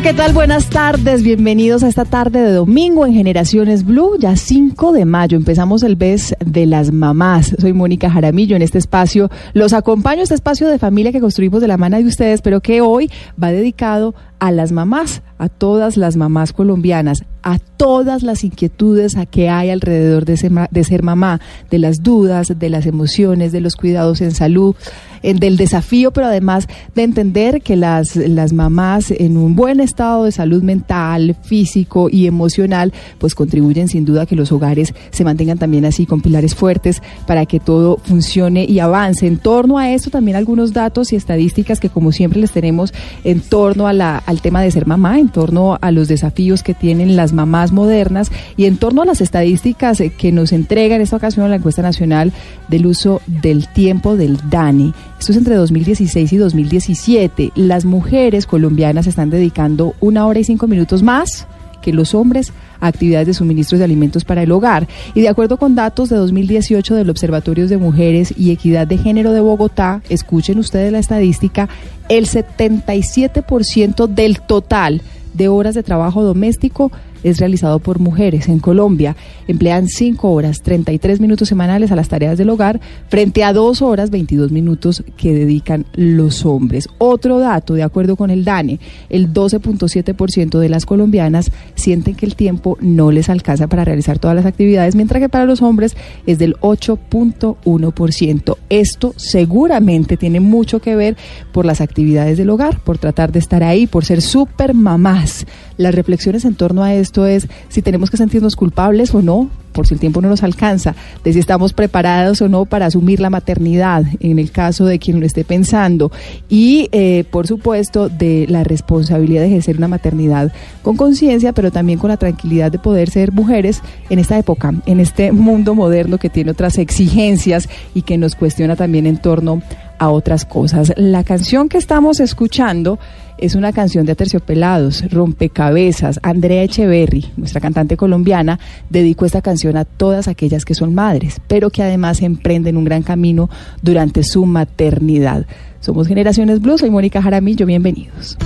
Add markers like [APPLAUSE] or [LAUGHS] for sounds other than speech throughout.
¿Qué tal? Buenas tardes, bienvenidos a esta tarde de domingo en Generaciones Blue, ya 5 de mayo. Empezamos el mes de las mamás. Soy Mónica Jaramillo en este espacio. Los acompaño este espacio de familia que construimos de la mano de ustedes, pero que hoy va dedicado a las mamás, a todas las mamás colombianas, a todas las inquietudes a que hay alrededor de ser, de ser mamá, de las dudas, de las emociones, de los cuidados en salud, del desafío, pero además de entender que las, las mamás en un buen estado de salud mental, físico y emocional, pues contribuyen sin duda a que los hogares se mantengan también así con pilares fuertes para que todo funcione y avance. En torno a esto también algunos datos y estadísticas que como siempre les tenemos en torno al tema de ser mamá, torno a los desafíos que tienen las mamás modernas y en torno a las estadísticas eh, que nos entrega en esta ocasión la encuesta nacional del uso del tiempo del DANI. Esto es entre 2016 y 2017. Las mujeres colombianas están dedicando una hora y cinco minutos más que los hombres a actividades de suministros de alimentos para el hogar. Y de acuerdo con datos de 2018 del Observatorio de Mujeres y Equidad de Género de Bogotá, escuchen ustedes la estadística, el 77% del total de horas de trabajo doméstico es realizado por mujeres en Colombia. Emplean 5 horas 33 minutos semanales a las tareas del hogar frente a 2 horas 22 minutos que dedican los hombres. Otro dato, de acuerdo con el DANE, el 12.7% de las colombianas sienten que el tiempo no les alcanza para realizar todas las actividades, mientras que para los hombres es del 8.1%. Esto seguramente tiene mucho que ver por las actividades del hogar, por tratar de estar ahí, por ser super mamás. Las reflexiones en torno a esto es si tenemos que sentirnos culpables o no, por si el tiempo no nos alcanza, de si estamos preparados o no para asumir la maternidad, en el caso de quien lo esté pensando, y eh, por supuesto de la responsabilidad de ejercer una maternidad con conciencia, pero también con la tranquilidad de poder ser mujeres en esta época, en este mundo moderno que tiene otras exigencias y que nos cuestiona también en torno a otras cosas. La canción que estamos escuchando es una canción de Aterciopelados, Rompecabezas. Andrea Echeverry, nuestra cantante colombiana, dedicó esta canción a todas aquellas que son madres, pero que además emprenden un gran camino durante su maternidad. Somos Generaciones Blues, soy Mónica Jaramillo, bienvenidos.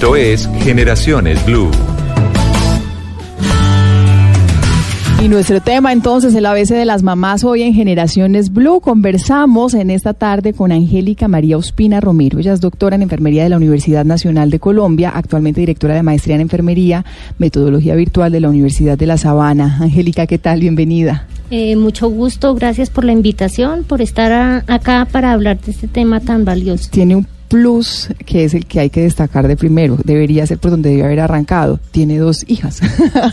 Esto es Generaciones Blue. Y nuestro tema entonces, el ABC de las mamás hoy en Generaciones Blue. Conversamos en esta tarde con Angélica María Ospina Romero. Ella es doctora en enfermería de la Universidad Nacional de Colombia, actualmente directora de maestría en enfermería, metodología virtual de la Universidad de La Sabana. Angélica, ¿qué tal? Bienvenida. Eh, mucho gusto, gracias por la invitación, por estar acá para hablar de este tema tan valioso. Tiene un plus que es el que hay que destacar de primero. Debería ser por donde debe haber arrancado. Tiene dos hijas.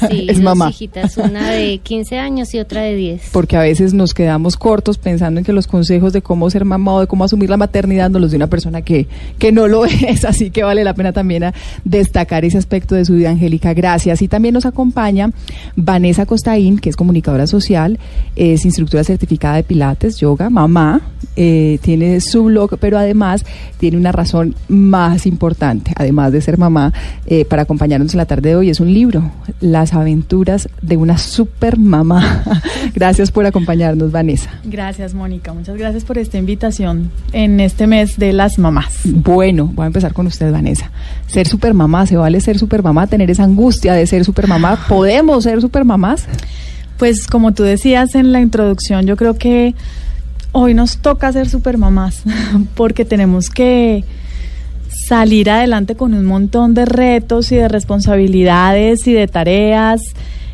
Sí, [LAUGHS] es dos mamá. hijitas, una de [LAUGHS] 15 años y otra de 10. Porque a veces nos quedamos cortos pensando en que los consejos de cómo ser mamá o de cómo asumir la maternidad nos los de una persona que, que no lo [LAUGHS] es. Así que vale la pena también a destacar ese aspecto de su vida, Angélica. Gracias. Y también nos acompaña Vanessa Costaín, que es comunicadora social, es instructora certificada de Pilates, yoga, mamá, eh, tiene su blog, pero además tiene una razón más importante, además de ser mamá, eh, para acompañarnos en la tarde de hoy, es un libro, Las aventuras de una super mamá. [LAUGHS] gracias por acompañarnos, Vanessa. Gracias, Mónica. Muchas gracias por esta invitación en este mes de las mamás. Bueno, voy a empezar con usted, Vanessa. Ser super mamá, ¿se vale ser super mamá? Tener esa angustia de ser super mamá. ¿Podemos ser super mamás? Pues como tú decías en la introducción, yo creo que hoy nos toca ser super mamás [LAUGHS] porque tenemos que salir adelante con un montón de retos y de responsabilidades y de tareas.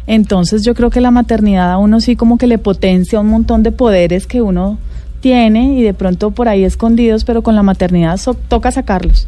Entonces yo creo que la maternidad a uno sí como que le potencia un montón de poderes que uno tiene y de pronto por ahí escondidos, pero con la maternidad toca sacarlos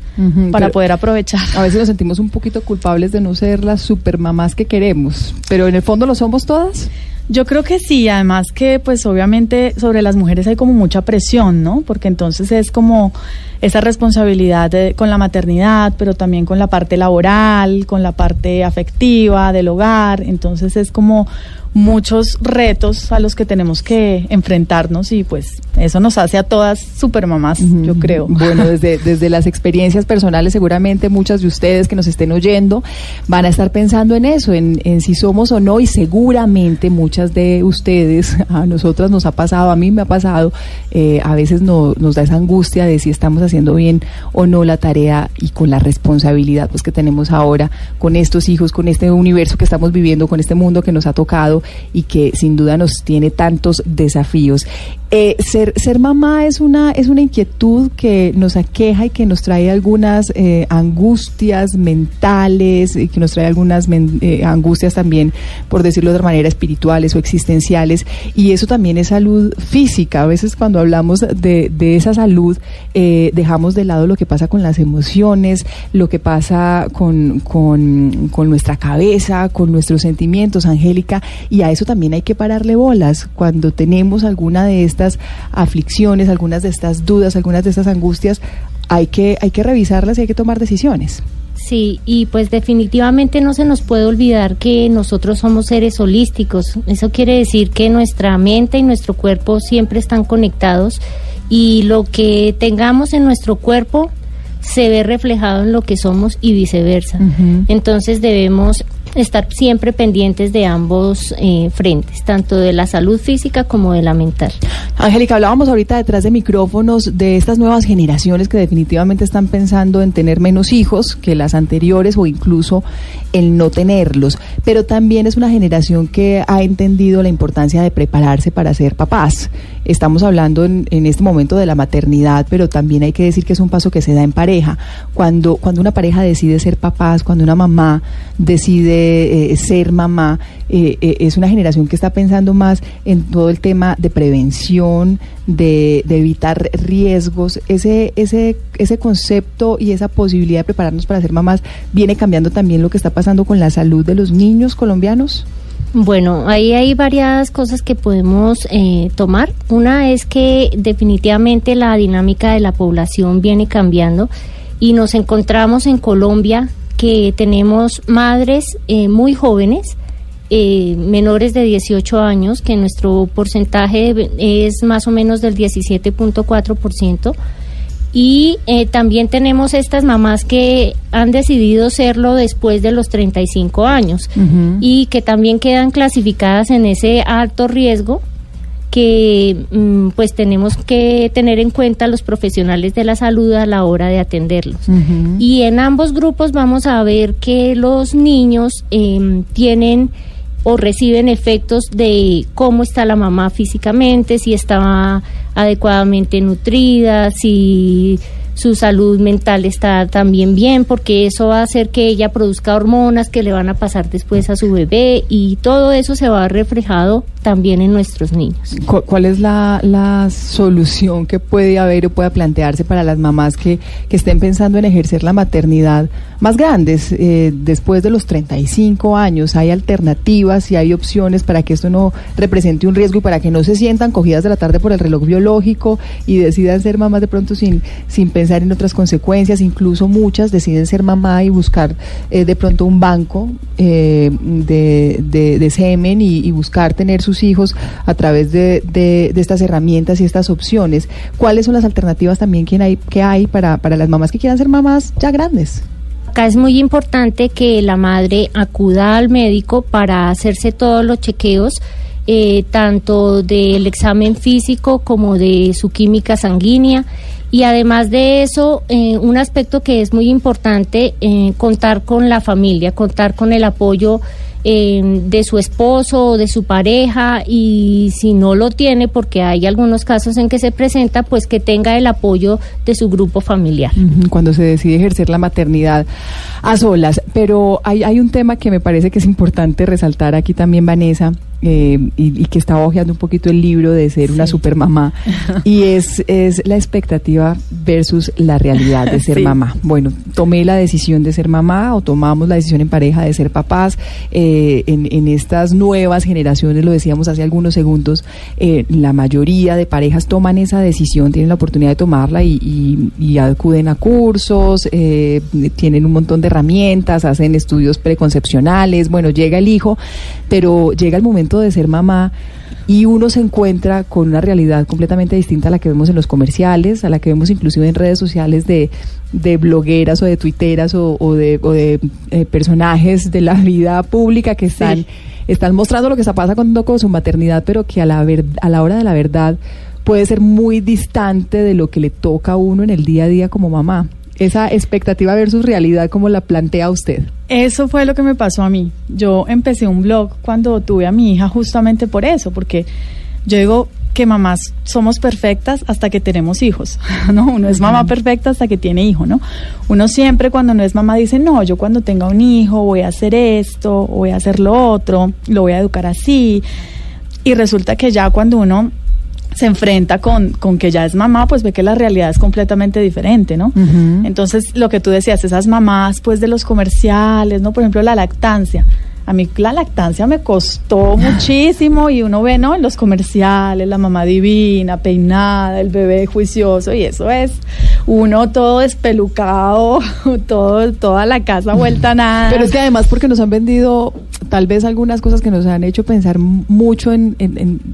para poder aprovechar. A veces nos sentimos un poquito culpables de no ser las supermamás que queremos, pero en el fondo lo somos todas. Yo creo que sí, además que pues obviamente sobre las mujeres hay como mucha presión, ¿no? Porque entonces es como esa responsabilidad con la maternidad, pero también con la parte laboral, con la parte afectiva del hogar, entonces es como muchos retos a los que tenemos que enfrentarnos y pues eso nos hace a todas super mamás, yo creo. [LAUGHS] Bueno, desde, desde las experiencias personales seguramente muchas de ustedes que nos estén oyendo van a estar pensando en eso, en, en si somos o no y seguramente muchas de ustedes, [LAUGHS] a nosotras nos ha pasado, a mí me ha pasado, eh, a veces no, nos da esa angustia de si estamos haciendo bien o no la tarea y con la responsabilidad pues que tenemos ahora con estos hijos, con este universo que estamos viviendo, con este mundo que nos ha tocado y que sin duda nos tiene tantos desafíos. Eh, ser, ser mamá es una, es una inquietud que nos aqueja y que nos trae algunas eh, angustias mentales, y que nos trae algunas eh, angustias también, por decirlo de manera, espirituales o existenciales. Y eso también es salud física. A veces cuando hablamos de, de esa salud, dejamos de lado lo que pasa con las emociones, lo que pasa con, con, con nuestra cabeza, con nuestros sentimientos, Angélica, a eso también hay que pararle bolas cuando tenemos alguna de estas aflicciones, algunas de estas dudas, algunas de estas angustias, hay que, hay que revisarlas y hay que tomar decisiones. Sí, y pues definitivamente no se nos puede olvidar que nosotros somos seres holísticos. Eso quiere decir que nuestra mente y nuestro cuerpo siempre están conectados y lo que tengamos en nuestro cuerpo se ve reflejado en lo que somos y viceversa. Entonces debemos estar siempre pendientes de ambos eh, frentes, tanto de la salud física como de la mental. Angélica, hablábamos ahorita detrás de micrófonos de estas nuevas generaciones que definitivamente están pensando en tener menos hijos que las anteriores o incluso el no tenerlos, pero también es una generación que ha entendido la importancia de prepararse para ser papás. Estamos hablando en, en este momento de la maternidad, pero también hay que decir que es un paso que se da en pareja. Cuando, cuando una pareja decide ser papás, cuando una mamá decide eh, ser mamá, eh, eh, es una generación que está pensando más en todo el tema de prevención, de, evitar riesgos. Ese, ese, ese concepto y esa posibilidad de prepararnos para ser mamás viene cambiando también lo que está pasando con la salud de los niños colombianos. Bueno, ahí hay varias cosas que podemos tomar. Una es que definitivamente la dinámica de la población viene cambiando y nos encontramos en Colombia que tenemos madres eh, muy jóvenes, eh, menores de 18 años, que nuestro porcentaje es más o menos del 17.4%. Y eh, también tenemos estas mamás que han decidido serlo después de los 35 años y que también quedan clasificadas en ese alto riesgo que mm, pues tenemos que tener en cuenta los profesionales de la salud a la hora de atenderlos. Y en ambos grupos vamos a ver que los niños em, tienen o reciben efectos de cómo está la mamá físicamente, si está adecuadamente nutrida, si su salud mental está también bien, porque eso va a hacer que ella produzca hormonas que le van a pasar después a su bebé y todo eso se va reflejado también en nuestros niños. ¿Cuál es la, la solución que puede haber o pueda plantearse para las mamás que, que estén pensando en ejercer la maternidad más grandes eh, después de los 35 años? ¿Hay alternativas y hay opciones para que esto no represente un riesgo y para que no se sientan cogidas de la tarde por el reloj biológico y decidan ser mamás de pronto sin, sin pensar en otras consecuencias? Incluso muchas deciden ser mamá y buscar eh, de pronto un banco eh, de, de, semen y, y buscar tener sus hijos a través de, de, estas herramientas y estas opciones. ¿Cuáles son las alternativas también que hay, que hay para, para las mamás que quieran ser mamás ya grandes? Acá es muy importante que la madre acuda al médico para hacerse todos los chequeos. Eh, tanto del examen físico como de su química sanguínea. Y además de eso, eh, un aspecto que es muy importante, eh, contar con la familia, contar con el apoyo de su esposo o de su pareja y si no lo tiene, porque hay algunos casos en que se presenta, pues que tenga el apoyo de su grupo familiar. Cuando se decide ejercer la maternidad a solas. Pero hay, hay un tema que me parece que es importante resaltar aquí también, Vanessa, eh, y, que estaba hojeando un poquito el libro de ser una super mamá, [LAUGHS] y es, es la expectativa versus la realidad de ser mamá. Bueno, tomé la decisión de ser mamá o tomamos la decisión en pareja de ser papás. Eh, en, en, estas nuevas generaciones, lo decíamos hace algunos segundos, eh, la mayoría de parejas toman esa decisión, tienen la oportunidad de tomarla y, y acuden a cursos, tienen un montón de herramientas, hacen estudios preconcepcionales, bueno, llega el hijo, pero llega el momento de ser mamá y uno se encuentra con una realidad completamente distinta a la que vemos en los comerciales, a la que vemos inclusive en redes sociales de, de blogueras o de tuiteras o, de, o de eh, personajes de la vida pública que están, están mostrando lo que está pasando con su maternidad, pero que a la, ver, a la hora de la verdad puede ser muy distante de lo que le toca a uno en el día a día como mamá esa expectativa versus realidad, como la plantea usted? Eso fue lo que me pasó a mí. Yo empecé un blog cuando tuve a mi hija justamente por eso, porque yo digo que mamás somos perfectas hasta que tenemos hijos, [LAUGHS] ¿no? Uno es mamá perfecta hasta que tiene hijo, ¿no? Uno siempre cuando no es mamá dice, no, yo cuando tenga un hijo voy a hacer esto, voy a hacer lo otro, lo voy a educar así. Y resulta que ya cuando uno se enfrenta con, con que ya es mamá, pues ve que la realidad es completamente diferente, ¿no? Entonces, lo que tú decías, esas mamás, pues de los comerciales, ¿no? Por ejemplo, la lactancia. A mí la lactancia me costó [LAUGHS] muchísimo y uno ve, ¿no? En los comerciales, la mamá divina, peinada, el bebé juicioso y eso es uno todo despelucado, [LAUGHS] todo, toda la casa vuelta a [LAUGHS] nada. Pero es que además porque nos han vendido tal vez algunas cosas que nos han hecho pensar mucho en,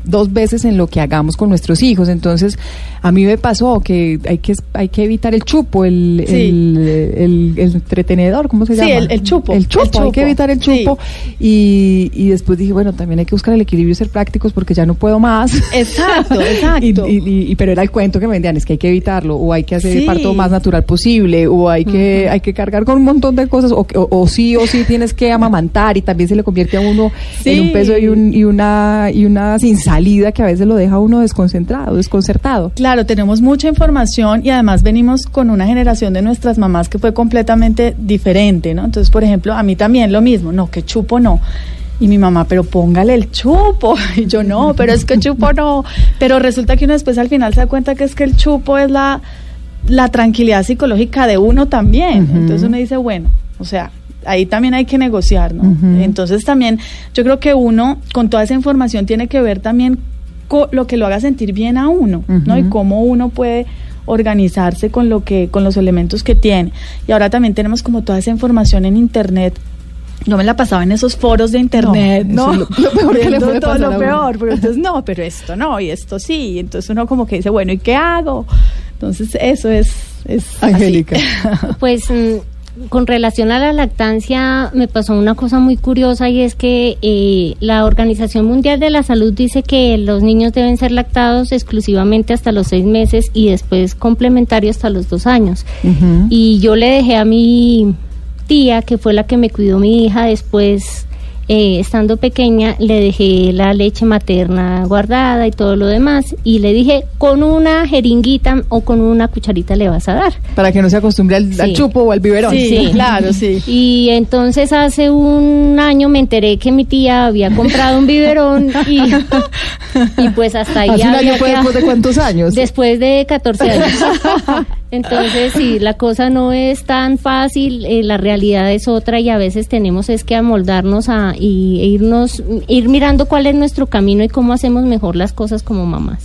dos veces en lo que hagamos con nuestros hijos. Entonces, a mí me pasó que hay que hay que evitar el chupo, el, el, entretenedor, ¿cómo se llama? Sí, el, chupo. El chupo, hay que evitar el chupo. Y, y después dije, bueno, también hay que buscar el equilibrio y ser prácticos porque ya no puedo más. Exacto, [LAUGHS] exacto. y, pero era el cuento que me vendían, es que hay que evitarlo, o hay que hacer el parto más natural posible, o hay que, hay que cargar con un montón de cosas, o, o, sí o sí tienes que amamantar y también se le convierte a uno en un peso y, un, y, una, y una sin salida que a veces lo deja uno desconcentrado, desconcertado. Claro, tenemos mucha información y además venimos con una generación de nuestras mamás que fue completamente diferente, ¿no? Entonces, por ejemplo, a mí también lo mismo, no, que chupo no. Y mi mamá, pero póngale el chupo. [LAUGHS] Y yo, no, pero es que chupo no. Pero resulta que uno después al final se da cuenta que es que el chupo es la, la tranquilidad psicológica de uno también. Entonces uno dice, bueno, o sea, ahí también hay que negociar, ¿no? Entonces también yo creo que uno con toda esa información tiene que ver también lo que lo haga sentir bien a uno, ¿no? Y cómo uno puede organizarse con lo que con los elementos que tiene. Y ahora también tenemos como toda esa información en internet no me la pasaba en esos foros de internet, ¿no? [LAUGHS] Lo, peor que le puede todo lo peor, pero entonces no, pero esto no, y esto sí, entonces uno como que dice, bueno, ¿y qué hago? Entonces eso es, es Angélica. [LAUGHS] Pues mm, con relación a la lactancia me pasó una cosa muy curiosa y es que eh, la Organización Mundial de la Salud dice que los niños deben ser lactados exclusivamente hasta los seis meses y después complementario hasta los dos años. Y yo le dejé a mi tía, que fue la que me cuidó mi hija después eh, estando pequeña, le dejé la leche materna guardada y todo lo demás. Y le dije, con una jeringuita o con una cucharita le vas a dar. Para que no se acostumbre al, chupo o al biberón. Sí, claro, sí. [LAUGHS] Y entonces hace un año me enteré que mi tía había comprado un biberón y, y pues hasta ahí. [LAUGHS] ¿Hace un año después de cuántos años? Después de 14 años. [LAUGHS] Entonces, sí, la cosa no es tan fácil, eh, la realidad es otra y a veces tenemos es que amoldarnos a y, e irnos, ir mirando cuál es nuestro camino y cómo hacemos mejor las cosas como mamás.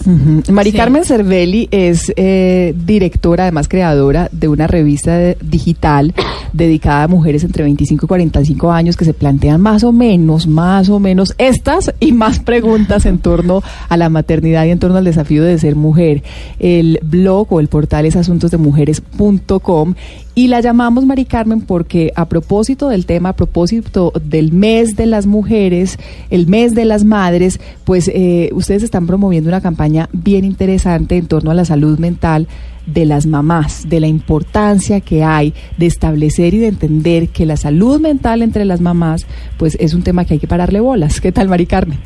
Mari Carmen Cervelli es eh, directora, además creadora de una revista digital [COUGHS] dedicada a mujeres entre 25 y 45 años que se plantean más o menos, más o menos estas y más preguntas en torno a la maternidad y en torno al desafío de ser mujer. El blog o el portal es Asuntos de mujeres.com y la llamamos Mari Carmen porque a propósito del tema, a propósito del mes de las mujeres, el mes de las madres, pues eh, ustedes están promoviendo una campaña bien interesante en torno a la salud mental de las mamás, de la importancia que hay de establecer y de entender que la salud mental entre las mamás, pues es un tema que hay que pararle bolas. ¿Qué tal, Mari Carmen?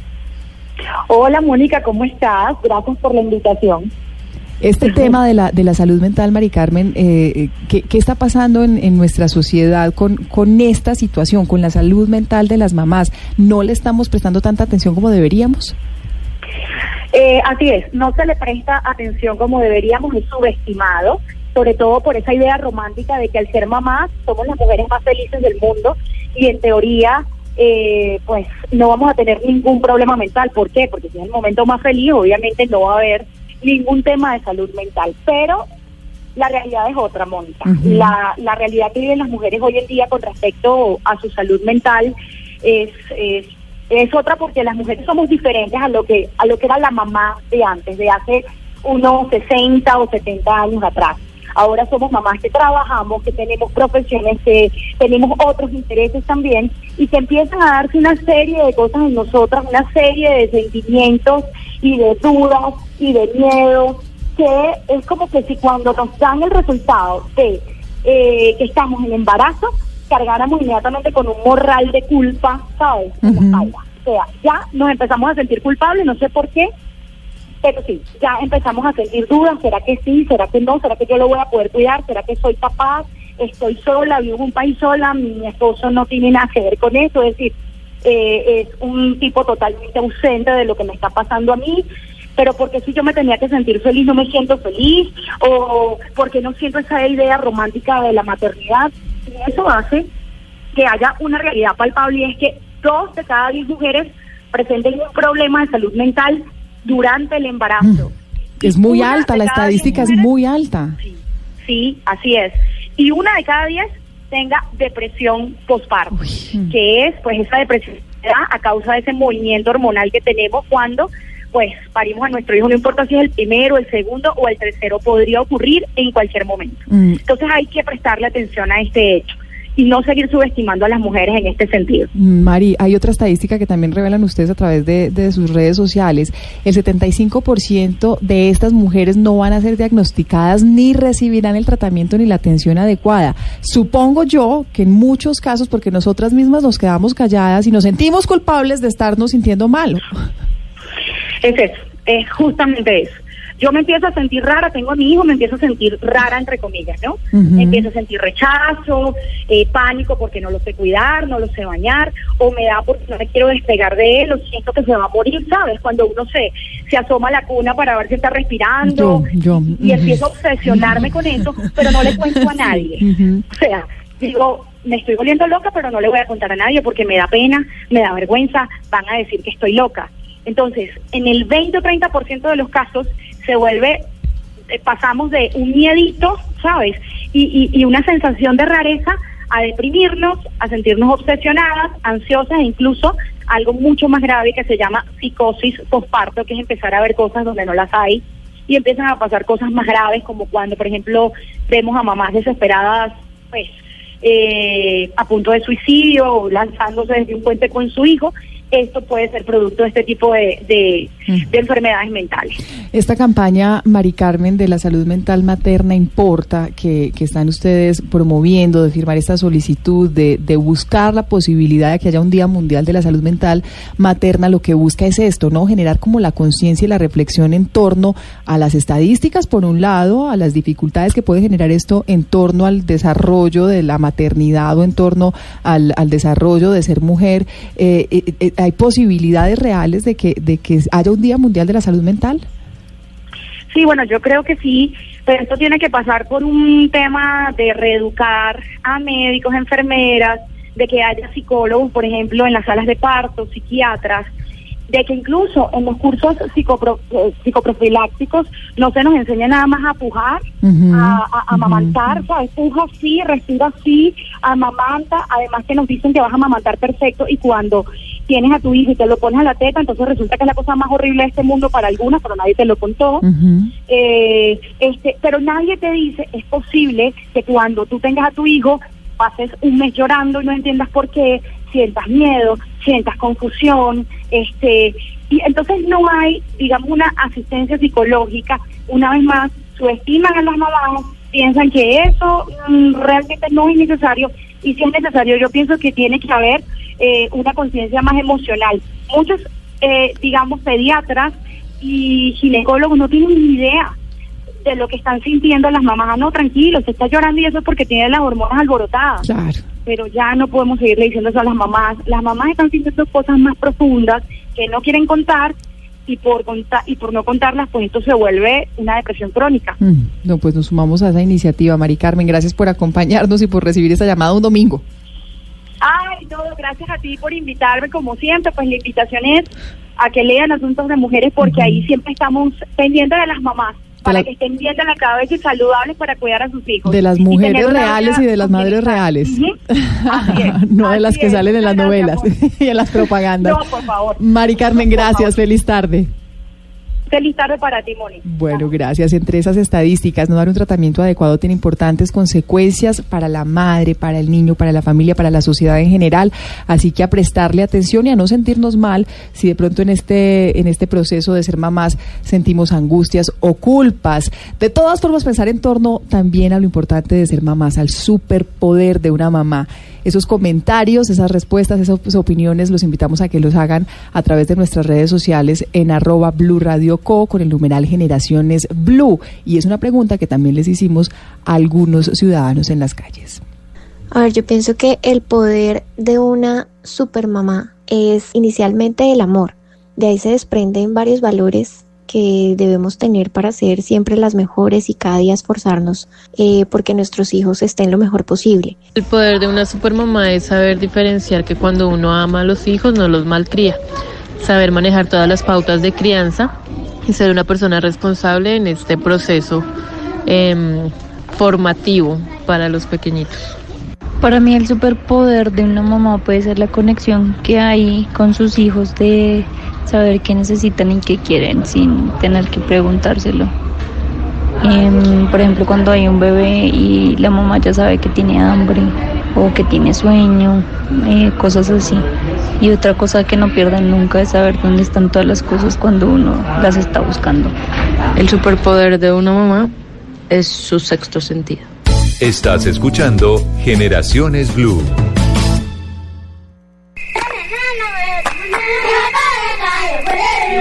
Hola, Mónica, ¿cómo estás? Gracias por la invitación. Este tema de la, de la salud mental, Mari Carmen, eh, ¿qué, está pasando en, en, nuestra sociedad con, con esta situación, con la salud mental de las mamás? ¿No le estamos prestando tanta atención como deberíamos? Eh, así es, no se le presta atención como deberíamos, es subestimado, sobre todo por esa idea romántica de que al ser mamás somos las mujeres más felices del mundo y en teoría eh, pues no vamos a tener ningún problema mental. ¿Por qué? Porque si es el momento más feliz, obviamente no va a haber ningún tema de salud mental. Pero la realidad es otra, Mónica. la, la realidad que viven las mujeres hoy en día con respecto a su salud mental es, es, es otra porque las mujeres somos diferentes a lo que a lo que era la mamá de antes, de hace unos 60 o 70 años atrás. Ahora somos mamás que trabajamos, que tenemos profesiones, que tenemos otros intereses también y que empiezan a darse una serie de cosas en nosotras, una serie de sentimientos y de dudas y de miedo, que es como que si cuando nos dan el resultado de eh, que estamos en embarazo, cargáramos inmediatamente con un morral de culpa, ¿sabes? O sea, ya nos empezamos a sentir culpables, no sé por qué, pero sí, ya empezamos a sentir dudas, ¿será que sí? ¿Será que no? ¿Será que yo lo voy a poder cuidar? ¿Será que soy capaz? Estoy sola, vivo en un país sola, mi esposo no tiene nada que ver con eso, es decir, eh, es un tipo totalmente ausente de lo que me está pasando a mí, pero porque si yo me tenía que sentir feliz no me siento feliz, o porque no siento esa idea romántica de la maternidad, y eso hace que haya una realidad palpable y es que dos de cada diez mujeres presenten un problema de salud mental durante el embarazo. Mm. Es muy alta, la estadística es muy alta. Sí, así es. Y una de cada diez tenga depresión postparto, que es pues esa depresión a causa de ese movimiento hormonal que tenemos cuando pues parimos a nuestro hijo, no importa si es el primero, el segundo o el tercero, podría ocurrir en cualquier momento. Mm. Entonces hay que prestarle atención a este hecho y no seguir subestimando a las mujeres en este sentido. Mari, hay otra estadística que también revelan ustedes a través de, sus redes sociales. El 75% de estas mujeres no van a ser diagnosticadas ni recibirán el tratamiento ni la atención adecuada. Supongo yo que en muchos casos, porque nosotras mismas nos quedamos calladas y nos sentimos culpables de estarnos sintiendo mal. Es eso, es justamente eso yo me empiezo a sentir rara, tengo a mi hijo, me empiezo a sentir rara, entre comillas, ¿no? Me empiezo a sentir rechazo, eh, pánico porque no lo sé cuidar, no lo sé bañar, o me da porque no me quiero despegar de él, o siento que se va a morir, ¿sabes? Cuando uno se, se asoma a la cuna para ver si está respirando, y, empiezo a obsesionarme con eso, pero no le cuento a nadie. [LAUGHS] O sea, digo, me estoy volviendo loca, pero no le voy a contar a nadie porque me da pena, me da vergüenza, van a decir que estoy loca. Entonces, en el 20 o 30% de los casos, se vuelve, eh, pasamos de un miedito, ¿sabes? Y, una sensación de rareza a deprimirnos, a sentirnos obsesionadas, ansiosas e incluso algo mucho más grave que se llama psicosis postparto, que es empezar a ver cosas donde no las hay y empiezan a pasar cosas más graves como cuando, por ejemplo, vemos a mamás desesperadas, pues eh, a punto de suicidio o lanzándose desde un puente con su hijo esto puede ser producto de este tipo de, de, enfermedades mentales. Esta campaña, Mari Carmen, de la salud mental materna importa, que, están ustedes promoviendo, de firmar esta solicitud, de, de, buscar la posibilidad de que haya un Día Mundial de la Salud Mental Materna, lo que busca es esto, ¿no? Generar como la conciencia y la reflexión en torno a las estadísticas, por un lado, a las dificultades que puede generar esto en torno al desarrollo de la maternidad o en torno al, al desarrollo de ser mujer. Eh, eh, eh ¿Hay posibilidades reales de que, de que haya un Día Mundial de la Salud Mental? Sí, bueno, yo creo que sí, pero esto tiene que pasar por un tema de reeducar a médicos, enfermeras, de que haya psicólogos, por ejemplo, en las salas de parto, psiquiatras, de que incluso en los cursos psicopro, eh, psicoprofilácticos no se nos enseña nada más a pujar, a, amamantar, ¿sabes? Puja así, respira así, amamanta, además que nos dicen que vas a amamantar perfecto y cuando tienes a tu hijo y te lo pones a la teta, entonces resulta que es la cosa más horrible de este mundo para algunas, pero nadie te lo contó. eh, este, pero nadie te dice, es posible que cuando tú tengas a tu hijo pases un mes llorando y no entiendas por qué, sientas miedo, sientas confusión, este, y entonces no hay, digamos, una asistencia psicológica. Una vez más, subestiman a las mamás, piensan que eso mm, realmente no es necesario, y si es necesario, yo pienso que tiene que haber eh, una conciencia más emocional. Muchos, eh, digamos, pediatras y ginecólogos no tienen ni idea de lo que están sintiendo las mamás. Ah, no, tranquilo, se está llorando y eso es porque tiene las hormonas alborotadas. Claro. Pero ya no podemos seguirle diciendo eso a las mamás. Las mamás están sintiendo cosas más profundas que no quieren contar y por contar y por no contarlas, pues esto se vuelve una depresión crónica. Mm, no, pues nos sumamos a esa iniciativa, Mari Carmen. Gracias por acompañarnos y por recibir esta llamada un domingo. Ay, todo, gracias a ti por invitarme, como siempre, pues la invitación es a que lean asuntos de mujeres porque ahí siempre estamos pendientes de las mamás para que estén bien de la cabeza y saludables para cuidar a sus hijos. De las mujeres reales y de las madres reales. [LAUGHS] no de las que salen en las novelas [LAUGHS] y en las propagandas. No, por favor. Mari Carmen, gracias. Feliz tarde. Feliz tarde para ti, Moni. Bueno, gracias. Entre esas estadísticas, no dar un tratamiento adecuado tiene importantes consecuencias para la madre, para el niño, para la familia, para la sociedad en general. Así que a prestarle atención y a no sentirnos mal si de pronto en este, en este proceso de ser mamás sentimos angustias o culpas. De todas formas, pensar en torno también a lo importante de ser mamás, al superpoder de una mamá esos comentarios, esas respuestas, esas opiniones, los invitamos a que los hagan a través de nuestras redes sociales en arroba Blue Co con el numeral Generaciones Blue. Y es una pregunta que también les hicimos a algunos ciudadanos en las calles. A ver, yo pienso que el poder de una supermamá es inicialmente el amor. De ahí se desprenden varios valores que debemos tener para ser siempre las mejores y cada día esforzarnos eh, porque nuestros hijos estén lo mejor posible. El poder de una supermamá es saber diferenciar que cuando uno ama a los hijos no los malcría, saber manejar todas las pautas de crianza y ser una persona responsable en este proceso em, formativo para los pequeñitos. Para mí el superpoder de una mamá puede ser la conexión que hay con sus hijos de saber qué necesitan y qué quieren sin tener que preguntárselo. Em, por ejemplo, cuando hay un bebé y la mamá ya sabe que tiene hambre o que tiene sueño, eh, cosas así. Y otra cosa que no pierdan nunca es saber dónde están todas las cosas cuando uno las está buscando. El superpoder de una mamá es su sexto sentido. Estás escuchando Generaciones Blue.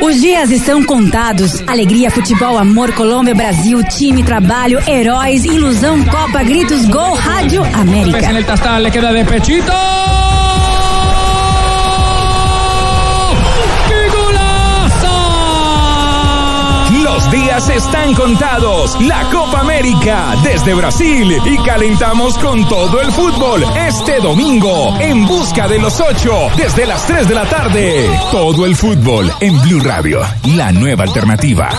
Os dias estão contados. Alegria, futebol, amor, Colômbia, Brasil, time, trabalho, heróis, ilusão, Copa, gritos, gol, rádio, América. Están contados. La Copa América desde Brasil y calentamos con todo el fútbol este domingo en busca de los ocho desde las 3 de la tarde. Todo el fútbol en Blue Radio, la nueva alternativa.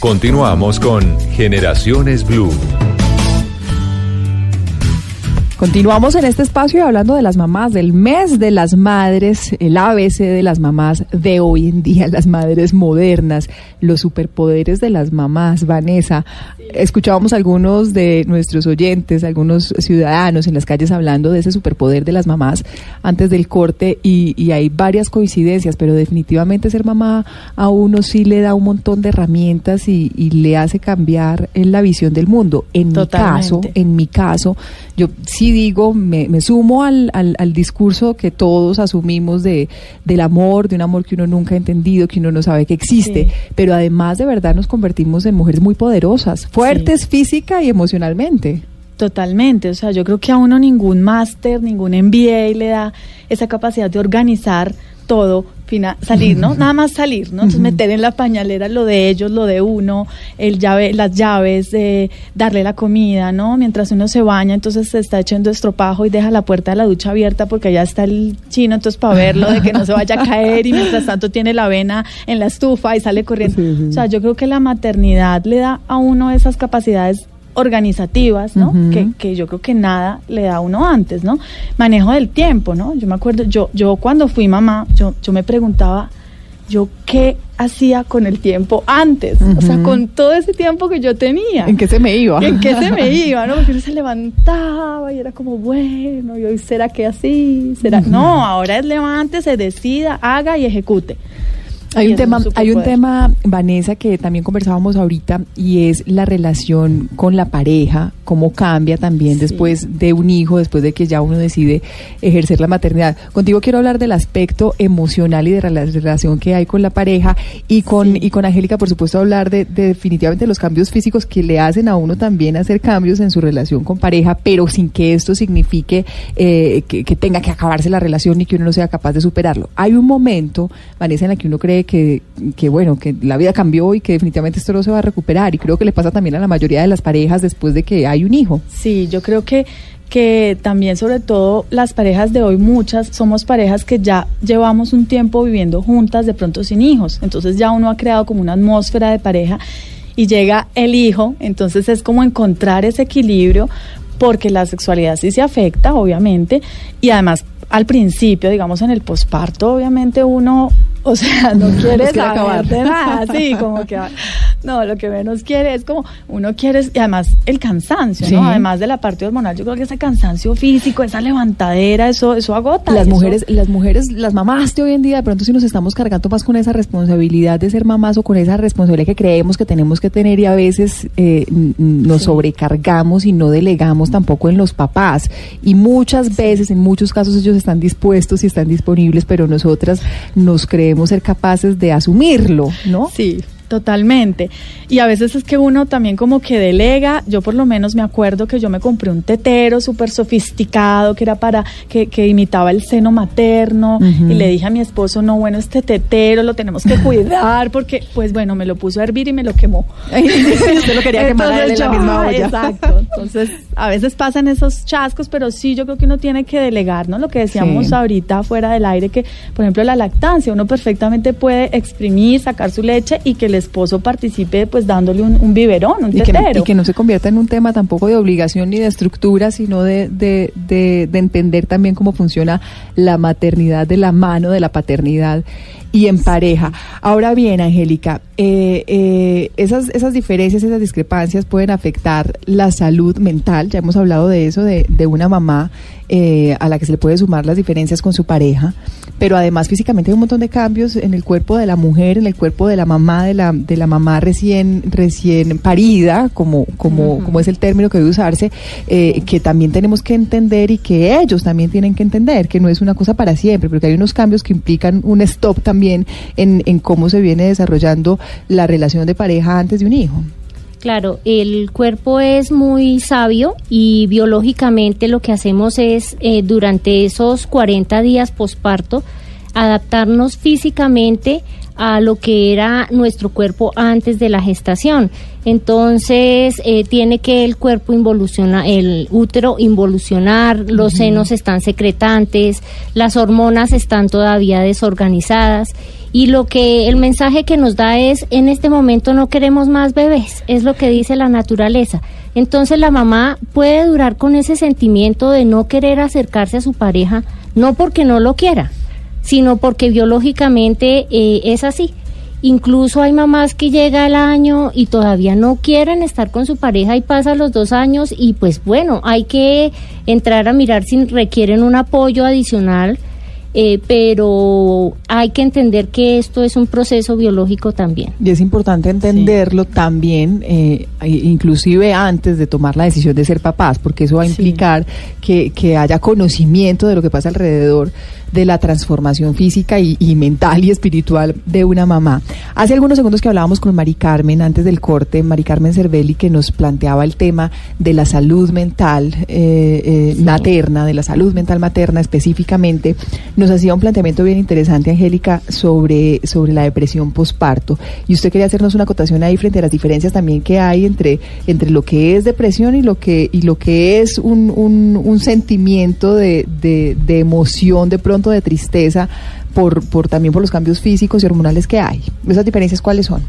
Continuamos con Generaciones Blue. Continuamos en este espacio hablando de las mamás, del mes de las madres, el ABC de las mamás de hoy en día, las madres modernas, los superpoderes de las mamás. Vanessa, escuchábamos algunos de nuestros oyentes, algunos ciudadanos en las calles hablando de ese superpoder de las mamás antes del corte y, y hay varias coincidencias, pero definitivamente ser mamá a uno sí le da un montón de herramientas y, y le hace cambiar en la visión del mundo. En mi caso, en mi caso, yo sí digo, me, me sumo al, al, al, discurso que todos asumimos de, del amor, de un amor que uno nunca ha entendido, que uno no sabe que existe, sí. pero además de verdad nos convertimos en mujeres muy poderosas, fuertes sí. física y emocionalmente. Totalmente, o sea, yo creo que a uno ningún máster, ningún MBA le da esa capacidad de organizar todo, fina, salir, ¿no? [LAUGHS] Nada más salir, ¿no? Entonces meter en la pañalera lo de ellos, lo de uno, el llave, las llaves, eh, darle la comida, ¿no? Mientras uno se baña, entonces se está echando estropajo y deja la puerta de la ducha abierta porque allá está el chino, entonces para verlo, de que no se vaya a caer y mientras tanto tiene la avena en la estufa y sale corriendo. Sí, sí. O sea, yo creo que la maternidad le da a uno esas capacidades organizativas, ¿no? Uh -huh. que, que, yo creo que nada le da a uno antes, ¿no? Manejo del tiempo, ¿no? Yo me acuerdo, yo, yo cuando fui mamá, yo, yo me preguntaba, yo qué hacía con el tiempo antes, uh -huh. o sea, con todo ese tiempo que yo tenía. ¿En qué se me iba? ¿En qué se me [LAUGHS] iba, no? Porque uno se levantaba y era como, bueno, y hoy será que así, será. Uh -huh. No, ahora es levante, se decida, haga y ejecute. Hay un tema, hay un tema, Vanessa, que también conversábamos ahorita y es la relación con la pareja, cómo cambia también sí. después de un hijo, después de que ya uno decide ejercer la maternidad. Contigo quiero hablar del aspecto emocional y de la relación que hay con la pareja y con sí. y con Angélica, por supuesto, hablar de, de, definitivamente los cambios físicos que le hacen a uno también hacer cambios en su relación con pareja, pero sin que esto signifique eh, que, que tenga que acabarse la relación y que uno no sea capaz de superarlo. Hay un momento, Vanessa, en el que uno cree que, bueno, que la vida cambió y que definitivamente esto no se va a recuperar. Y creo que le pasa también a la mayoría de las parejas después de que hay un hijo. Sí, yo creo que que también sobre todo las parejas de hoy muchas somos parejas que ya llevamos un tiempo viviendo juntas de pronto sin hijos entonces ya uno ha creado como una atmósfera de pareja y llega el hijo entonces es como encontrar ese equilibrio porque la sexualidad sí se afecta obviamente y además al principio digamos en el posparto obviamente uno [LAUGHS] o sea, no quiere saber acabar. de nada, [LAUGHS] sí, como que no, lo que menos quiere es como uno quiere y además el cansancio, sí. ¿no? Además de la parte hormonal, yo creo que ese cansancio físico, esa levantadera, eso eso agota. Las eso. mujeres, las mujeres, las mamás de hoy en día, de pronto si nos estamos cargando más con esa responsabilidad de ser mamás o con esa responsabilidad que creemos que tenemos que tener y a veces eh, nos sí. sobrecargamos y no delegamos tampoco en los papás y muchas veces, en muchos casos ellos están dispuestos y están disponibles, pero nosotras nos creemos debemos ser capaces de asumirlo, ¿no? Sí, Totalmente. Y a veces es que uno también como que delega, yo por lo menos me acuerdo que yo me compré un tetero súper sofisticado que era para, que, que, imitaba el seno materno uh -huh. y le dije a mi esposo, no, bueno, este tetero lo tenemos que cuidar porque, pues bueno, me lo puso a hervir y me lo quemó. [LAUGHS] Usted lo quería quemar en la misma olla. Exacto. Entonces, a veces pasan esos chascos, pero sí, yo creo que uno tiene que delegar, ¿no? Lo que decíamos sí. ahorita fuera del aire, que, por ejemplo, la lactancia, uno perfectamente puede exprimir, sacar su leche y que el esposo participe pues dándole un, un biberón, un y tetero. Que, y que no se convierta en un tema tampoco de obligación ni de estructura, sino de, de, de, de entender también cómo funciona la maternidad de la mano de la paternidad y en pareja. Ahora bien, Angélica, eh, eh, esas, esas diferencias, esas discrepancias pueden afectar la salud mental, ya hemos hablado de eso, de, de una mamá eh, a la que se le puede sumar las diferencias con su pareja, pero además físicamente hay un montón de cambios en el cuerpo de la mujer, en el cuerpo de la mamá, de la, de la mamá recién, recién parida, como, como, uh -huh. como es el término que debe usarse, eh, que también tenemos que entender y que ellos también tienen que entender, que no es una cosa para siempre, porque hay unos cambios que implican un stop también en, en cómo se viene desarrollando la relación de pareja antes de un hijo. Claro, el cuerpo es muy sabio y biológicamente lo que hacemos es eh, durante esos 40 días posparto adaptarnos físicamente a lo que era nuestro cuerpo antes de la gestación. Entonces eh, tiene que el cuerpo involucionar, el útero involucionar, los uh -huh. senos están secretantes, las hormonas están todavía desorganizadas y lo que el mensaje que nos da es en este momento no queremos más bebés, es lo que dice la naturaleza. Entonces la mamá puede durar con ese sentimiento de no querer acercarse a su pareja, no porque no lo quiera, sino porque biológicamente eh, es así. Incluso hay mamás que llega el año y todavía no quieren estar con su pareja y pasa los dos años y pues bueno, hay que entrar a mirar si requieren un apoyo adicional eh, pero hay que entender que esto es un proceso biológico también. Y es importante entenderlo también, eh, inclusive antes de tomar la decisión de ser papás, porque eso va a implicar que, que haya conocimiento de lo que pasa alrededor de la transformación física y, mental y espiritual de una mamá. Hace algunos segundos que hablábamos con Mari Carmen antes del corte, Mari Carmen Cervelli, que nos planteaba el tema de la salud mental eh, materna, de la salud mental materna específicamente nos hacía un planteamiento bien interesante, Angélica, sobre, sobre la depresión posparto. Y usted quería hacernos una acotación ahí frente a las diferencias también que hay entre, entre lo que es depresión y lo que, y lo que es un, un, sentimiento de, de, de emoción, de pronto de tristeza, por, por también por los cambios físicos y hormonales que hay. ¿Esas diferencias cuáles son?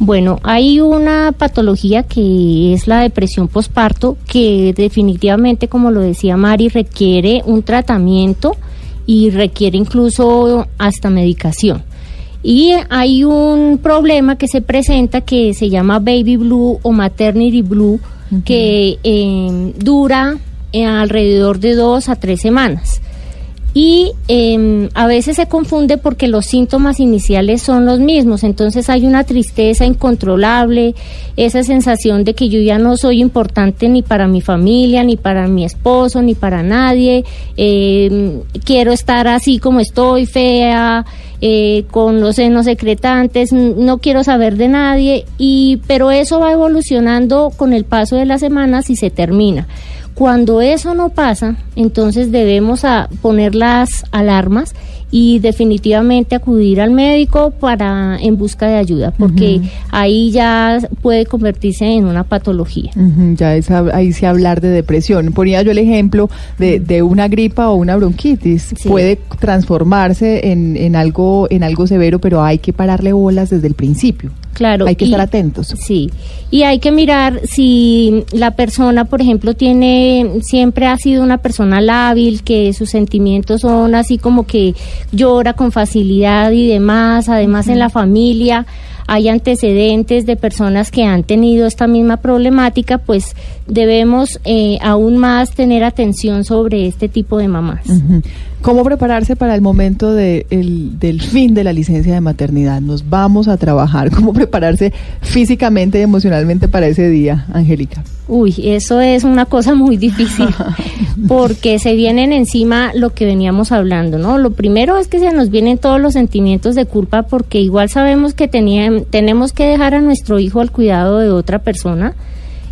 Bueno, hay una patología que es la depresión posparto, que definitivamente, como lo decía Mari, requiere un tratamiento y requiere incluso hasta medicación. Y hay un problema que se presenta que se llama baby blue o maternity blue, que eh, dura eh, alrededor de dos a tres semanas y em, a veces se confunde porque los síntomas iniciales son los mismos, entonces hay una tristeza incontrolable, esa sensación de que yo ya no soy importante ni para mi familia, ni para mi esposo, ni para nadie, em, quiero estar así como estoy, fea, eh, con los senos secretantes, no quiero saber de nadie, y, pero eso va evolucionando con el paso de las semanas y se termina. Cuando eso no pasa, entonces debemos a poner las alarmas y definitivamente acudir al médico para en busca de ayuda, porque ahí ya puede convertirse en una patología. ya es, ahí se hablar de depresión. Ponía yo el ejemplo de, de una gripa o una bronquitis. Puede transformarse en, en, algo, en algo severo, pero hay que pararle bolas desde el principio. Claro. Hay que estar atentos. Sí. Y hay que mirar si la persona, por ejemplo, tiene, siempre ha sido una persona lábil, que sus sentimientos son así como que llora con facilidad y demás. Además, en la familia hay antecedentes de personas que han tenido esta misma problemática, pues debemos eh, aún más tener atención sobre este tipo de mamás. ¿Cómo prepararse para el momento de del fin de la licencia de maternidad? Nos vamos a trabajar. ¿Cómo prepararse físicamente y emocionalmente para ese día, Angélica? Uy, eso es una cosa muy difícil [LAUGHS] porque se vienen encima lo que veníamos hablando, ¿no? Lo primero es que se nos vienen todos los sentimientos de culpa porque igual sabemos que tenemos que dejar a nuestro hijo al cuidado de otra persona,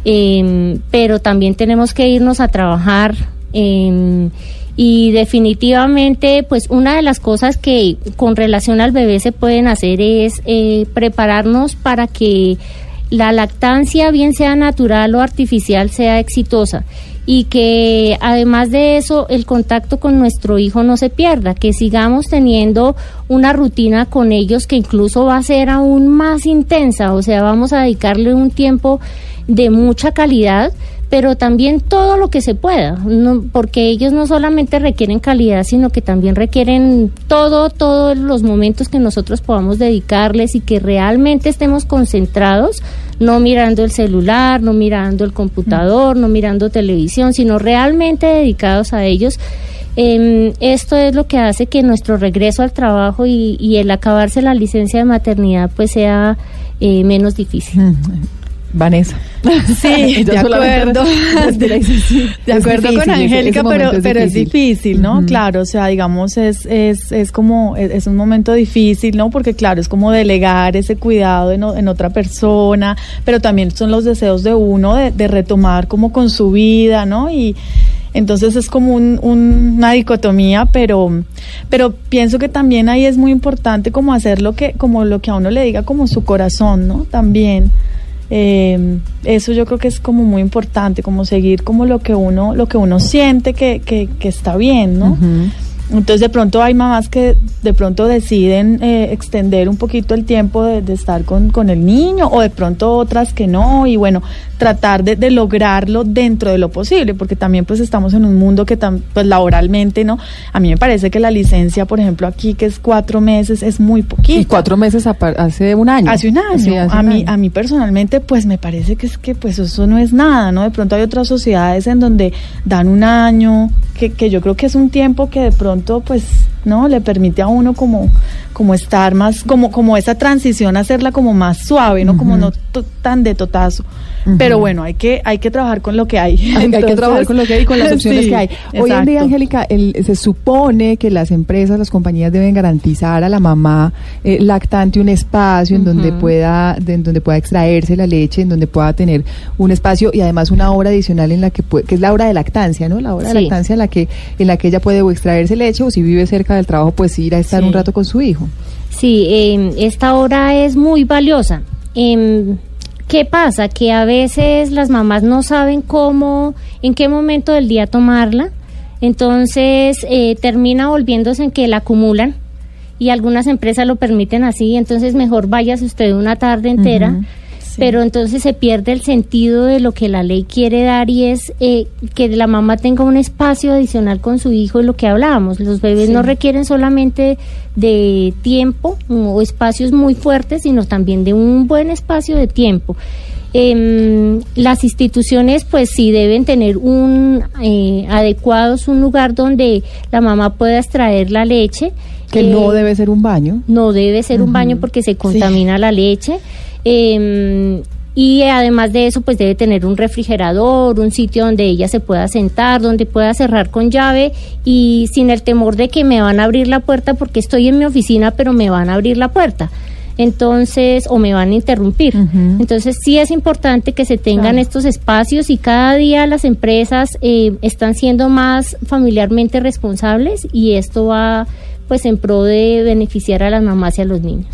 em, pero también tenemos que irnos a trabajar. Eh, y definitivamente pues una de las cosas que con relación al bebé se pueden hacer es eh, prepararnos para que la lactancia bien sea natural o artificial sea exitosa. Y que además de eso el contacto con nuestro hijo no se pierda, que sigamos teniendo una rutina con ellos que incluso va a ser aún más intensa, o sea, vamos a dedicarle un tiempo de mucha calidad pero también todo lo que se pueda, porque ellos no solamente requieren calidad, sino que también requieren todo, todos los momentos que nosotros podamos dedicarles y que realmente estemos concentrados, no mirando el celular, no mirando el computador, no mirando televisión, sino realmente dedicados a ellos. Em, esto es lo que hace que nuestro regreso al trabajo y, el acabarse la licencia de maternidad pues sea eh, menos difícil. Vanessa. Sí, [LAUGHS] de acuerdo. [LAUGHS] de acuerdo con Angélica, pero, es pero es difícil, ¿no? Claro, o sea, digamos, es, es, es como, es, un momento difícil, ¿no? Porque claro, es como delegar ese cuidado en, en otra persona, pero también son los deseos de uno de, de retomar como con su vida, ¿no? Y entonces es como un, una dicotomía, pero, pero pienso que también ahí es muy importante como hacer lo que, como lo que a uno le diga como su corazón, ¿no? También. Eh, eso yo creo que es como muy importante, como seguir como lo que uno, lo que uno siente que, que, está bien, ¿no? Entonces de pronto hay mamás que de pronto deciden eh, extender un poquito el tiempo de, de estar con, con, el niño o de pronto otras que no y bueno, tratar de, de, lograrlo dentro de lo posible porque también pues estamos en un mundo que tan, pues laboralmente, ¿no? A mí me parece que la licencia, por ejemplo, aquí que es cuatro meses es muy poquito. Y cuatro meses hace un año. Hace un año. Sí, hace a, un mí, año. a mí personalmente pues me parece que es que pues eso no es nada, ¿no? De pronto hay otras sociedades en donde dan un año, que, que yo creo que es un tiempo que de pronto pues no le permite a uno como como estar más como como esa transición hacerla como más suave no uh -huh. como no tan de totazo uh -huh. pero bueno hay que hay que trabajar con lo que hay hay, Entonces, hay que trabajar con lo que hay y con las [LAUGHS] opciones sí, que hay hoy exacto. en día Angélica se supone que las empresas las compañías deben garantizar a la mamá eh, lactante un espacio en uh -huh. donde pueda de, en donde pueda extraerse la leche en donde pueda tener un espacio y además una hora adicional en la que puede, que es la hora de lactancia no la hora sí. de lactancia en la que en la que ella puede o extraerse leche o si vive cerca del trabajo pues ir a estar sí. un rato con su hijo Sí, eh, esta hora es muy valiosa. Eh, ¿Qué pasa? Que a veces las mamás no saben cómo, en qué momento del día tomarla. Entonces eh, termina volviéndose en que la acumulan y algunas empresas lo permiten así. Entonces mejor váyase usted una tarde entera. Uh -huh Sí. pero entonces se pierde el sentido de lo que la ley quiere dar y es eh, que la mamá tenga un espacio adicional con su hijo y lo que hablábamos. Los bebés sí. no requieren solamente de tiempo o espacios muy fuertes, sino también de un buen espacio de tiempo. Eh, las instituciones pues sí deben tener un eh, adecuados un lugar donde la mamá pueda extraer la leche que eh, no debe ser un baño no debe ser uh -huh. un baño porque se contamina sí. la leche eh, y además de eso, pues debe tener un refrigerador, un sitio donde ella se pueda sentar, donde pueda cerrar con llave y sin el temor de que me van a abrir la puerta porque estoy en mi oficina, pero me van a abrir la puerta. Entonces, o me van a interrumpir. Uh -huh. Entonces, sí es importante que se tengan claro. estos espacios y cada día las empresas eh, están siendo más familiarmente responsables y esto va pues en pro de beneficiar a las mamás y a los niños.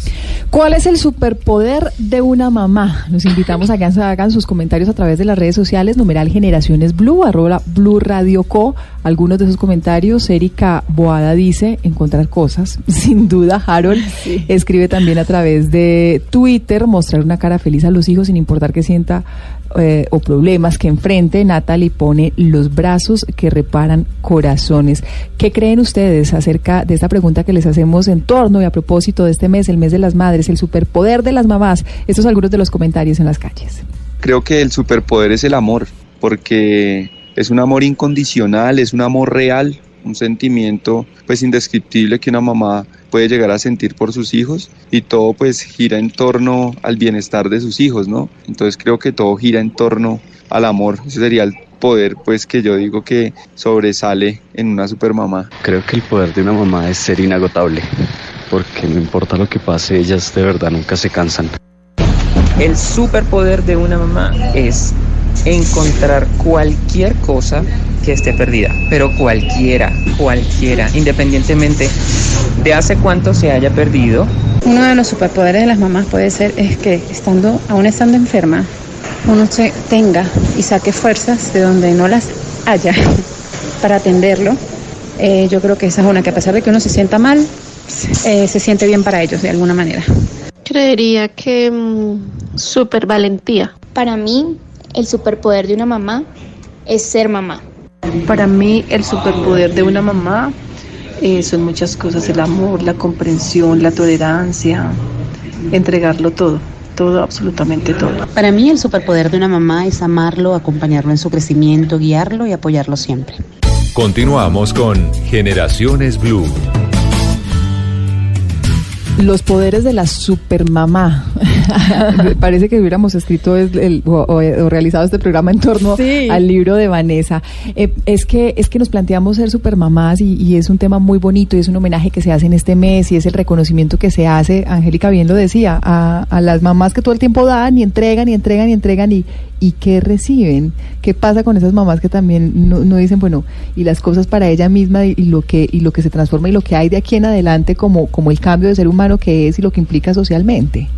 ¿Cuál es el superpoder de una mamá? Los invitamos a que hagan sus comentarios a través de las redes sociales, numeral Generaciones Blue, arroba Blue Radio Co. Algunos de esos comentarios, Erika Boada dice, encontrar cosas, [LAUGHS] sin duda, Harold [LAUGHS] sí. escribe también a través de Twitter, mostrar una cara feliz a los hijos sin importar que sienta eh, o problemas que enfrente, Natalie pone los brazos que reparan corazones. ¿Qué creen ustedes acerca de esta pregunta que les hacemos en torno y a propósito de este mes, el mes de las madres, el superpoder de las mamás? Estos son algunos de los comentarios en las calles. Creo que el superpoder es el amor, porque es un amor incondicional, es un amor real, un sentimiento pues indescriptible que una mamá puede llegar a sentir por sus hijos y todo pues gira en torno al bienestar de sus hijos, ¿no? Entonces creo que todo gira en torno al amor, ese sería el poder pues que yo digo que sobresale en una supermamá. Creo que el poder de una mamá es ser inagotable, porque no importa lo que pase, ellas de verdad nunca se cansan. El superpoder de una mamá es encontrar cualquier cosa que esté perdida, pero cualquiera, cualquiera, independientemente de hace cuánto se haya perdido. Uno de los superpoderes de las mamás puede ser es que estando, aún estando enferma, uno se tenga y saque fuerzas de donde no las haya [LAUGHS] para atenderlo. Eh, yo creo que esa es una que a pesar de que uno se sienta mal, eh, se siente bien para ellos de alguna manera. Creería que mmm, super valentía. Para mí, el superpoder de una mamá es ser mamá. Para mí el superpoder de una mamá eh, son muchas cosas, el amor, la comprensión, la tolerancia, entregarlo todo, todo, absolutamente todo. Para mí el superpoder de una mamá es amarlo, acompañarlo en su crecimiento, guiarlo y apoyarlo siempre. Continuamos con Generaciones Blue. Los poderes de la supermamá. [LAUGHS] Parece que hubiéramos escrito el, el, o, o, realizado este programa en torno sí. al libro de Vanessa. Eh, es que es que nos planteamos ser supermamás y, y, es un tema muy bonito y es un homenaje que se hace en este mes y es el reconocimiento que se hace, Angélica bien lo decía, a, a las mamás que todo el tiempo dan y entregan y entregan y entregan y, y qué reciben, qué pasa con esas mamás que también no, no, dicen, bueno, y las cosas para ella misma y, y, lo que y lo que se transforma y lo que hay de aquí en adelante como como el cambio de ser humano que es y lo que implica socialmente.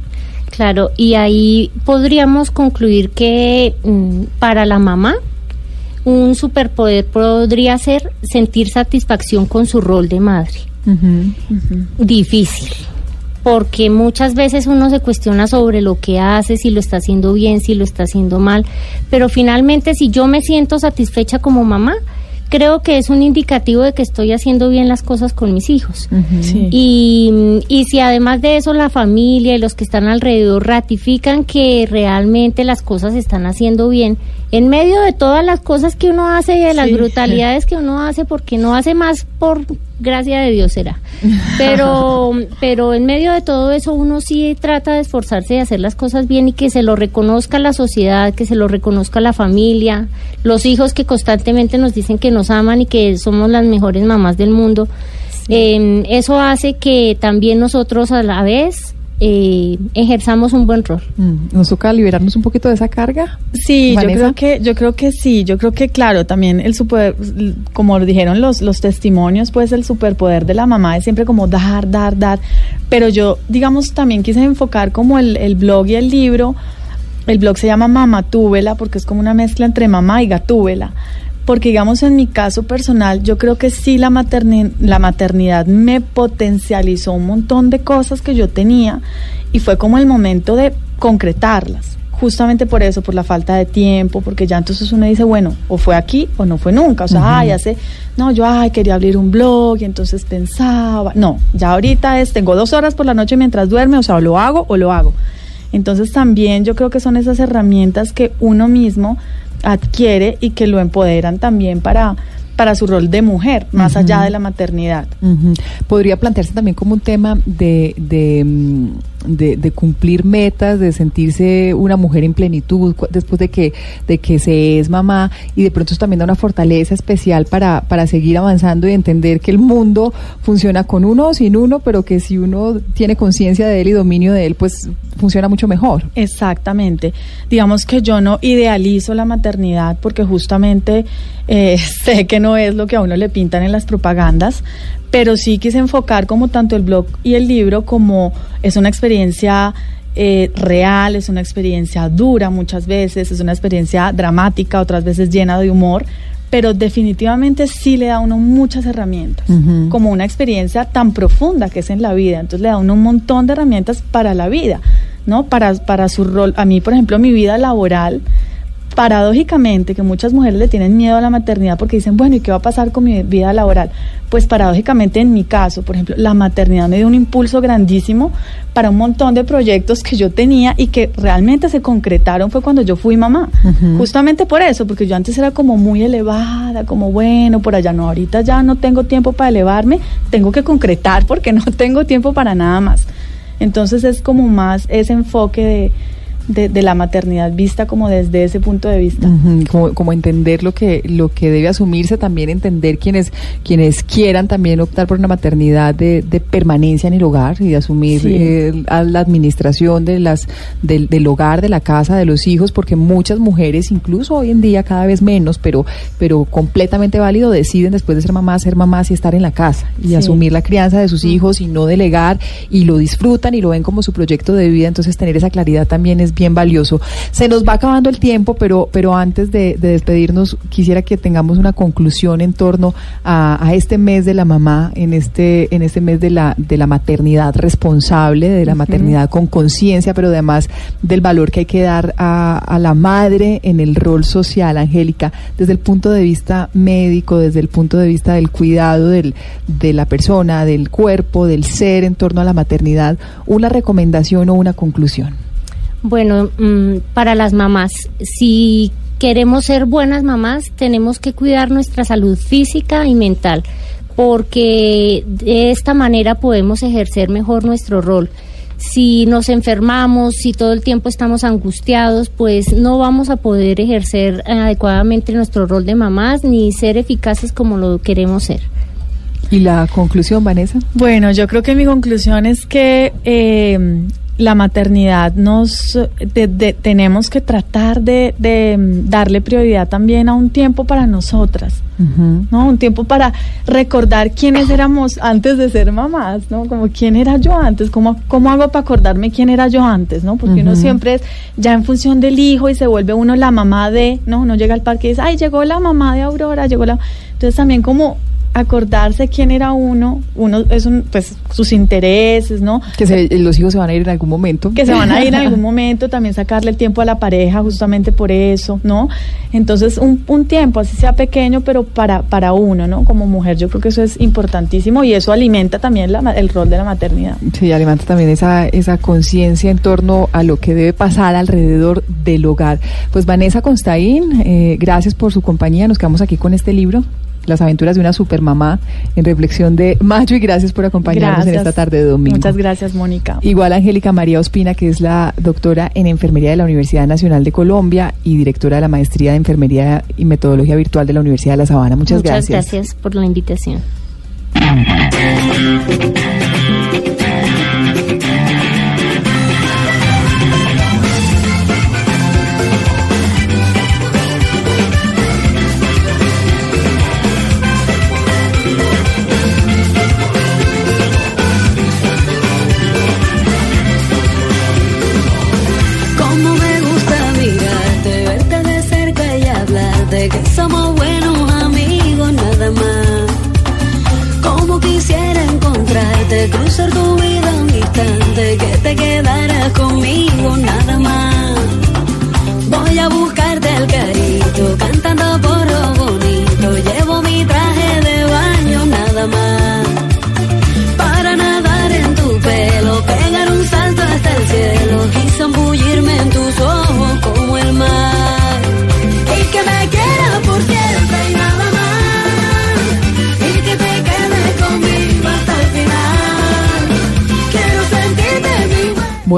Claro, y ahí podríamos concluir que mmm, para la mamá un superpoder podría ser sentir satisfacción con su rol de madre. Difícil, porque muchas veces uno se cuestiona sobre lo que hace, si lo está haciendo bien, si lo está haciendo mal, pero finalmente si yo me siento satisfecha como mamá, creo que es un indicativo de que estoy haciendo bien las cosas con mis hijos. y, y si además de eso la familia y los que están alrededor ratifican que realmente las cosas se están haciendo bien, en medio de todas las cosas que uno hace y de las Sí. brutalidades que uno hace, porque no hace más por gracia de Dios será. Pero, [LAUGHS] pero en medio de todo eso uno sí trata de esforzarse de hacer las cosas bien y que se lo reconozca la sociedad, que se lo reconozca la familia, los hijos que constantemente nos dicen que nos aman y que somos las mejores mamás del mundo. Eh, eso hace que también nosotros a la vez eh, ejerzamos un buen rol. Mm, Nos toca liberarnos un poquito de esa carga. Sí, yo creo que yo creo que sí, yo creo que claro, también el super como lo dijeron los los testimonios, pues el superpoder de la mamá es siempre como dar, dar, dar, pero yo digamos también quise enfocar como el, el blog y el libro. El blog se llama Mamatúbela porque es como una mezcla entre mamá y gatúbela. Porque digamos en mi caso personal, yo creo que sí la, materni- la maternidad me potencializó un montón de cosas que yo tenía y fue como el momento de concretarlas. Justamente por eso, por la falta de tiempo, porque ya entonces uno dice, bueno, o fue aquí o no fue nunca. O sea, ay, hace, no, yo ay, quería abrir un blog y entonces pensaba, no, ya ahorita es, tengo dos horas por la noche mientras duerme, o sea, o lo hago o lo hago. Entonces también yo creo que son esas herramientas que uno mismo adquiere y que lo empoderan también para, para su rol de mujer, más allá de la maternidad. Podría plantearse también como un tema de, de, mm, de- de cumplir metas, de sentirse una mujer en plenitud después de que, de que se es mamá y de pronto eso también da una fortaleza especial para, para seguir avanzando y entender que el mundo funciona con uno o sin uno, pero que si uno tiene conciencia de él y dominio de él, pues funciona mucho mejor. Exactamente. Digamos que yo no idealizo la maternidad porque justamente eh, [LAUGHS] sé que no es lo que a uno le pintan en las propagandas, pero sí quise enfocar como tanto el blog y el libro como es una experiencia eh, real, es una experiencia dura muchas veces, es una experiencia dramática, otras veces llena de humor, pero definitivamente sí le da a uno muchas herramientas, como una experiencia tan profunda que es en la vida, entonces le da a uno un montón de herramientas para la vida, ¿no? Para, para su rol, a mí por ejemplo mi vida laboral, paradójicamente, que muchas mujeres le tienen miedo a la maternidad porque dicen, bueno, ¿y qué va a pasar con mi vida laboral? Pues paradójicamente en mi caso, por ejemplo, la maternidad me dio un impulso grandísimo para un montón de proyectos que yo tenía y que realmente se concretaron fue cuando yo fui mamá. Justamente por eso, porque yo antes era como muy elevada, como bueno, por allá no, ahorita ya no tengo tiempo para elevarme, tengo que concretar porque [LAUGHS] no tengo tiempo para nada más. Entonces es como más ese enfoque de, de, de la maternidad vista como desde ese punto de vista. Como, como entender lo que lo que debe asumirse, también entender quienes quienes quieran también optar por una maternidad de, de permanencia en el hogar y de asumir Sí. eh, a la administración de las del, del hogar, de la casa, de los hijos, porque muchas mujeres, incluso hoy en día cada vez menos, pero pero completamente válido, deciden después de ser mamás ser mamás y estar en la casa y Sí. asumir la crianza de sus hijos y no delegar y lo disfrutan y lo ven como su proyecto de vida, entonces tener esa claridad también es bien valioso. Se nos va acabando el tiempo, pero, pero antes de, de despedirnos, quisiera que tengamos una conclusión en torno a, a este mes de la mamá, en este, en este mes de la, de la maternidad responsable, de la maternidad con conciencia, pero además del valor que hay que dar a, a la madre en el rol social, Angélica, desde el punto de vista médico, desde el punto de vista del cuidado del, de la persona, del cuerpo, del ser en torno a la maternidad, una recomendación o una conclusión. Bueno, mm, para las mamás, si queremos ser buenas mamás, tenemos que cuidar nuestra salud física y mental, porque de esta manera podemos ejercer mejor nuestro rol. Si nos enfermamos, si todo el tiempo estamos angustiados, pues no vamos a poder ejercer adecuadamente nuestro rol de mamás ni ser eficaces como lo queremos ser. ¿Y la conclusión, Vanessa? Bueno, yo creo que mi conclusión es que eh, la maternidad nos de- de- tenemos que tratar de, de, darle prioridad también a un tiempo para nosotras. ¿no? Un tiempo para recordar quiénes éramos antes de ser mamás, ¿no? Como quién era yo antes, cómo, cómo hago para acordarme quién era yo antes, ¿no? Porque uno siempre es ya en función del hijo y se vuelve uno la mamá de, ¿no? Uno llega al parque y dice, ay, llegó la mamá de Aurora, llegó la... Entonces también como acordarse quién era uno, uno es un, pues sus intereses, ¿no? Que se- los hijos se van a ir en algún momento. que se van a ir en algún [LAUGHS] momento, también sacarle el tiempo a la pareja justamente por eso, ¿no? Entonces, un, un tiempo, así sea pequeño, pero para, para uno, ¿no? Como mujer, yo creo que eso es importantísimo y eso alimenta también la el rol de la maternidad. Sí, alimenta también esa, esa conciencia en torno a lo que debe pasar alrededor del hogar. Pues Vanessa Constaín, eh, gracias por su compañía. Nos quedamos aquí con este libro, Las aventuras de una supermamá, en reflexión de Mayo, y gracias por acompañarnos en esta tarde de domingo. Muchas gracias, Mónica. Igual Angélica María Ospina, que es la doctora en Enfermería de la Universidad Nacional de Colombia y directora de la Maestría de Enfermería y Metodología Virtual de la Universidad de La Sabana. Muchas, Muchas gracias por la invitación.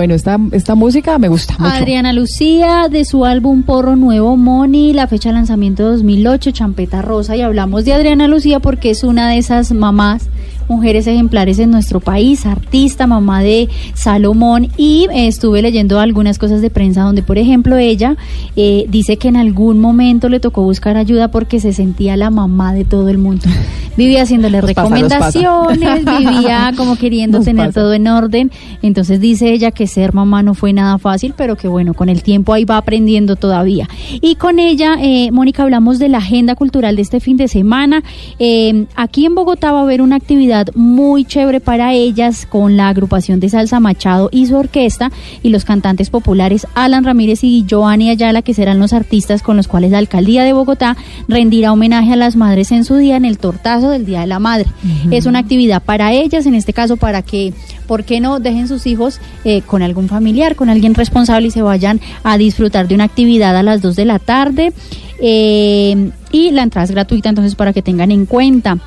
Bueno, esta, esta música me gusta mucho. Adriana Lucía, de su álbum Porro Nuevo Moni, la fecha de lanzamiento 2008, Champeta Rosa, y hablamos de Adriana Lucía porque es una de esas mamás, mujeres ejemplares en nuestro país, artista, mamá de Salomón, y eh, estuve leyendo algunas cosas de prensa donde, por ejemplo, ella eh, dice que en algún momento le tocó buscar ayuda porque se sentía la mamá de todo el mundo. [LAUGHS] Vivía haciéndole Nos pasa. recomendaciones, vivía como queriendo [LAUGHS] Nos tener pasa. todo en orden. Entonces dice ella que ser mamá no fue nada fácil, pero que bueno, con el tiempo ahí va aprendiendo todavía. Y con ella, eh, Mónica, hablamos de la agenda cultural de este fin de semana. Eh, aquí en Bogotá va a haber una actividad muy chévere para ellas con la agrupación de Salsa Machado y su orquesta y los cantantes populares Alan Ramírez y Giovanni Ayala, que serán los artistas con los cuales la alcaldía de Bogotá rendirá homenaje a las madres en su día en el tortazo del Día de la Madre. Es una actividad para ellas, en este caso para que, ¿por qué no dejen sus hijos eh, con algún familiar, con alguien responsable y se vayan a disfrutar de una actividad a las 2 de la tarde? Eh, y la entrada es gratuita, entonces para que tengan en cuenta.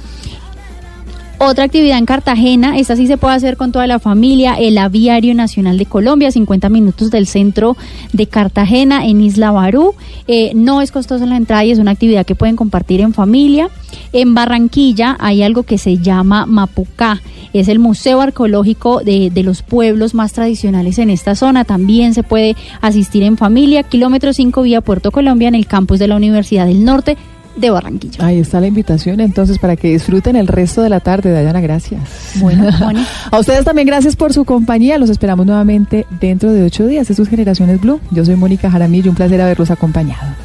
Otra actividad en Cartagena, esta sí se puede hacer con toda la familia, el Aviario Nacional de Colombia, 50 minutos del centro de Cartagena en Isla Barú. Eh, no es costosa la entrada y es una actividad que pueden compartir en familia. En Barranquilla hay algo que se llama Mapucá, es el Museo Arqueológico de, de los pueblos más tradicionales en esta zona. También se puede asistir en familia, kilómetro 5 vía Puerto Colombia en el campus de la Universidad del Norte de Barranquilla. Ahí está la invitación entonces para que disfruten el resto de la tarde. Dayana, gracias. [LAUGHS] Bueno. A ustedes también gracias por su compañía. Los esperamos nuevamente dentro de ocho días. Esto es Generaciones Blue. Yo soy Mónica Jaramillo. Un placer haberlos acompañado.